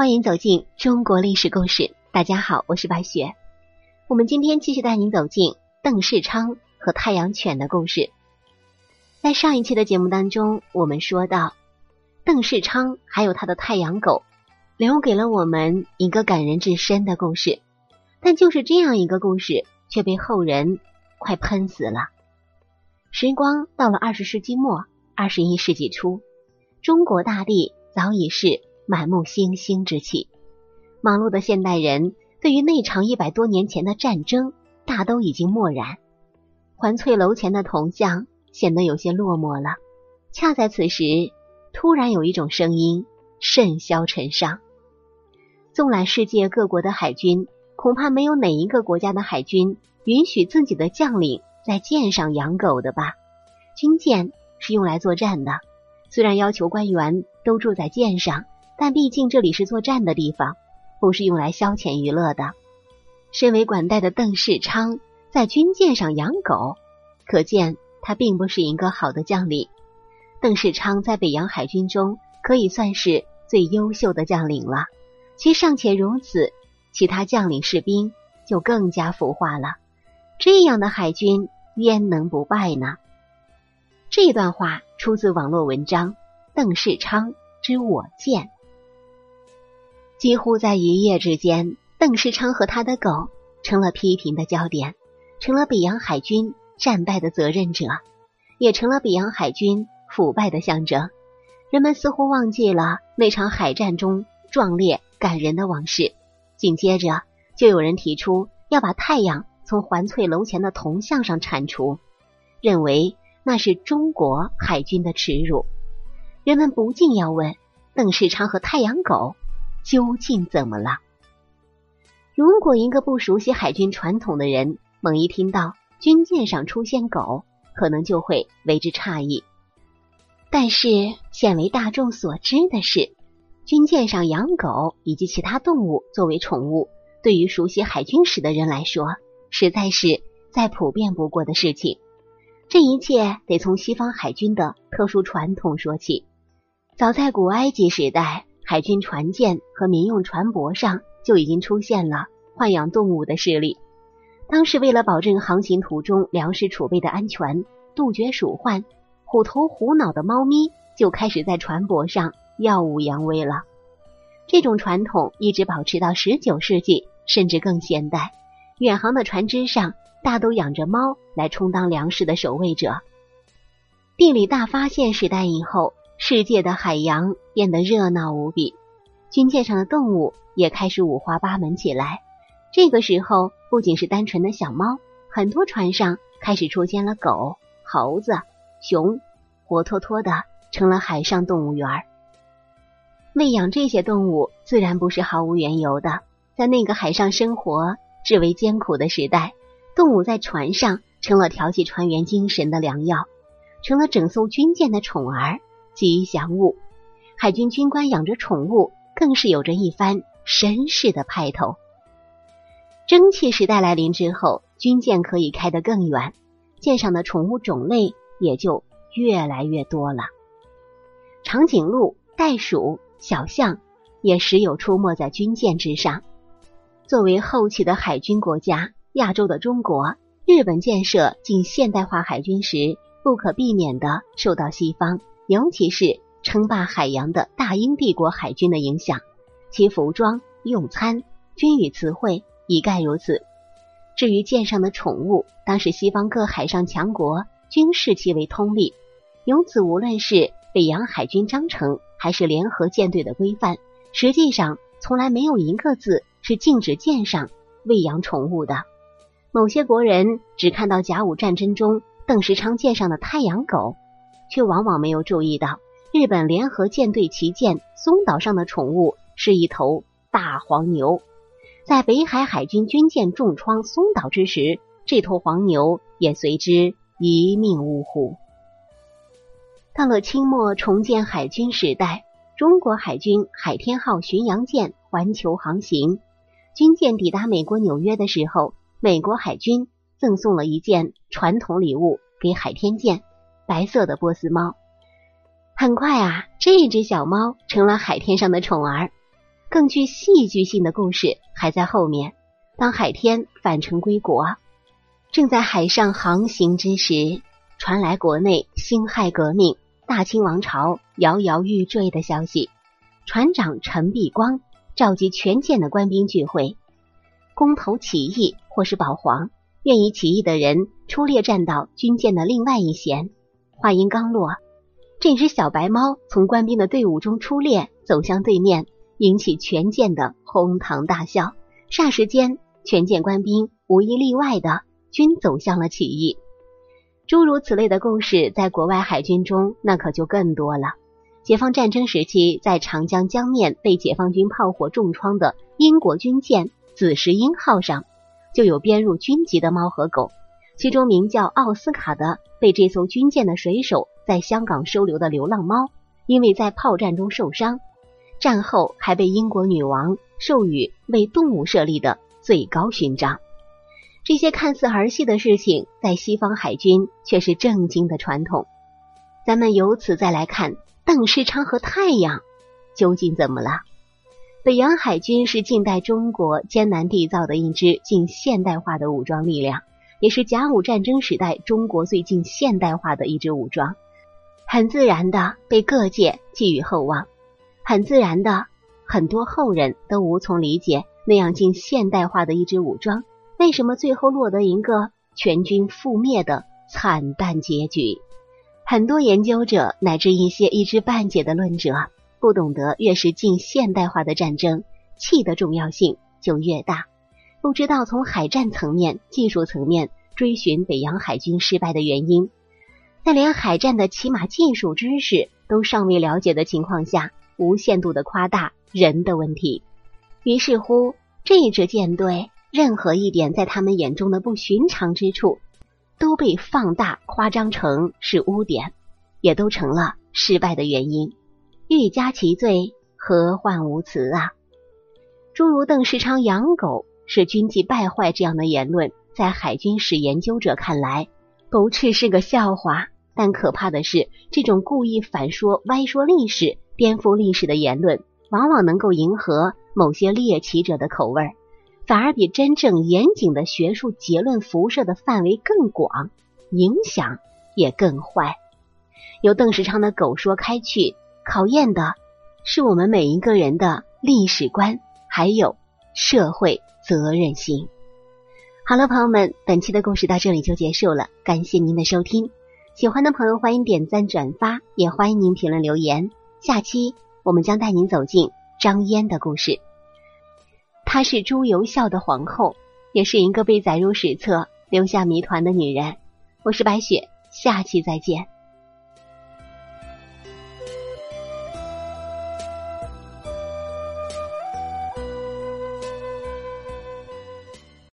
欢迎走进中国历史故事。大家好，我是白雪。我们今天继续带您走进邓世昌和太阳犬的故事。在上一期的节目当中，我们说到邓世昌还有他的太阳狗，留给了我们一个感人至深的故事。但就是这样一个故事，却被后人快喷死了。时光到了二十世纪末，二十一世纪初，中国大地早已是。满目星星之气，忙碌的现代人对于那场一百多年前的战争，大都已经漠然。环翠楼前的铜像显得有些落寞了。恰在此时，突然有一种声音甚嚣尘上。纵览世界各国的海军，恐怕没有哪一个国家的海军允许自己的将领在舰上养狗的吧？军舰是用来作战的，虽然要求官员都住在舰上。但毕竟这里是作战的地方，不是用来消遣娱乐的。身为管带的邓世昌在军舰上养狗，可见他并不是一个好的将领。邓世昌在北洋海军中可以算是最优秀的将领了。其尚且如此，其他将领士兵就更加腐化了。这样的海军焉能不败呢？这段话出自网络文章《邓世昌之我见》。几乎在一夜之间，邓世昌和他的狗成了批评的焦点，成了北洋海军战败的责任者，也成了北洋海军腐败的象征。人们似乎忘记了那场海战中壮烈感人的往事。紧接着，就有人提出要把太阳从环翠楼前的铜像上铲除，认为那是中国海军的耻辱。人们不禁要问：邓世昌和太阳狗？究竟怎么了？如果一个不熟悉海军传统的人，猛一听到军舰上出现狗，可能就会为之诧异。但是鲜为大众所知的是，军舰上养狗以及其他动物作为宠物，对于熟悉海军史的人来说，实在是再普遍不过的事情。这一切得从西方海军的特殊传统说起。早在古埃及时代。海军船舰和民用船舶上就已经出现了豢养动物的势力。当时为了保证航行途中粮食储备的安全，杜绝鼠患，虎头虎脑的猫咪就开始在船舶上耀武扬威了。这种传统一直保持到十九世纪，甚至更现代。远航的船只上大都养着猫来充当粮食的守卫者。地理大发现时代以后。世界的海洋变得热闹无比，军舰上的动物也开始五花八门起来。这个时候，不仅是单纯的小猫，很多船上开始出现了狗、猴子、熊，活脱脱的成了海上动物园。喂养这些动物自然不是毫无缘由的。在那个海上生活至为艰苦的时代，动物在船上成了调剂船员精神的良药，成了整艘军舰的宠儿。吉祥物，海军军官养着宠物，更是有着一番绅士的派头。蒸汽时代来临之后，军舰可以开得更远，舰上的宠物种类也就越来越多了。长颈鹿、袋鼠、小象也时有出没在军舰之上。作为后期的海军国家，亚洲的中国、日本建设近现代化海军时，不可避免的受到西方。尤其是称霸海洋的大英帝国海军的影响，其服装、用餐、军语词汇一概如此。至于舰上的宠物，当时西方各海上强国均视其为通例，由此无论是北洋海军章程，还是联合舰队的规范，实际上从来没有一个字是禁止舰上喂养宠物的。某些国人只看到甲午战争中邓世昌舰上的太阳狗。却往往没有注意到，日本联合舰队旗舰松岛上的宠物是一头大黄牛。在北海海军军舰重创松岛之时，这头黄牛也随之一命呜呼。到了清末重建海军时代，中国海军海天号巡洋舰环球航行，军舰抵达美国纽约的时候，美国海军赠送了一件传统礼物给海天舰。白色的波斯猫，很快啊，这只小猫成了海天上的宠儿。更具戏剧性的故事还在后面。当海天返程归国，正在海上航行之时，传来国内辛亥革命、大清王朝摇摇欲坠的消息。船长陈必光召集全舰的官兵聚会，公投起义或是保皇，愿意起义的人出列站到军舰的另外一舷。话音刚落，这只小白猫从官兵的队伍中出列，走向对面，引起全舰的哄堂大笑。霎时间。全舰官兵无一例外的均走向了起义。诸如此类的故事，在国外海军中那可就更多了。解放战争时期，在长江江面被解放军炮火重创的英国军舰“紫石英”号上，就有编入军籍的猫和狗。其中名叫奥斯卡的，被这艘军舰的水手在香港收留的流浪猫，因为在炮战中受伤，战后还被英国女王授予为动物设立的。最高勋章，这些看似儿戏的事情，在西方海军却是正经的传统。咱们由此再来看邓世昌和太阳究竟怎么了？北洋海军是近代中国艰难缔造的一支近现代化的武装力量，也是甲午战争时代中国最近现代化的一支武装，很自然的被各界寄予厚望，很自然的很多后人都无从理解。那样近现代化的一支武装，为什么最后落得一个全军覆灭的惨淡结局？很多研究者乃至一些一知半解的论者，不懂得越是近现代化的战争，气的重要性就越大。不知道从海战层面、技术层面追寻北洋海军失败的原因，在连海战的起码技术知识都尚未了解的情况下，无限度的夸大人的问题。于是乎，这一支舰队任何一点在他们眼中的不寻常之处，都被放大夸张成是污点，也都成了失败的原因。欲加其罪，何患无辞啊！诸如邓世昌养狗是军纪败坏这样的言论，在海军史研究者看来，不啻是个笑话。但可怕的是，这种故意反说、歪说历史、颠覆历史的言论，往往能够迎合。某些猎奇者的口味，反而比真正严谨的学术结论辐射的范围更广，影响也更坏。由邓世昌的狗说开去，考验的是我们每一个人的历史观，还有社会责任心。好了，朋友们，本期的故事到这里就结束了，感谢您的收听。喜欢的朋友欢迎点赞转发，也欢迎您评论留言。下期我们将带您走进。张嫣的故事，她是朱由校的皇后，也是一个被载入史册、留下谜团的女人。我是白雪，下期再见。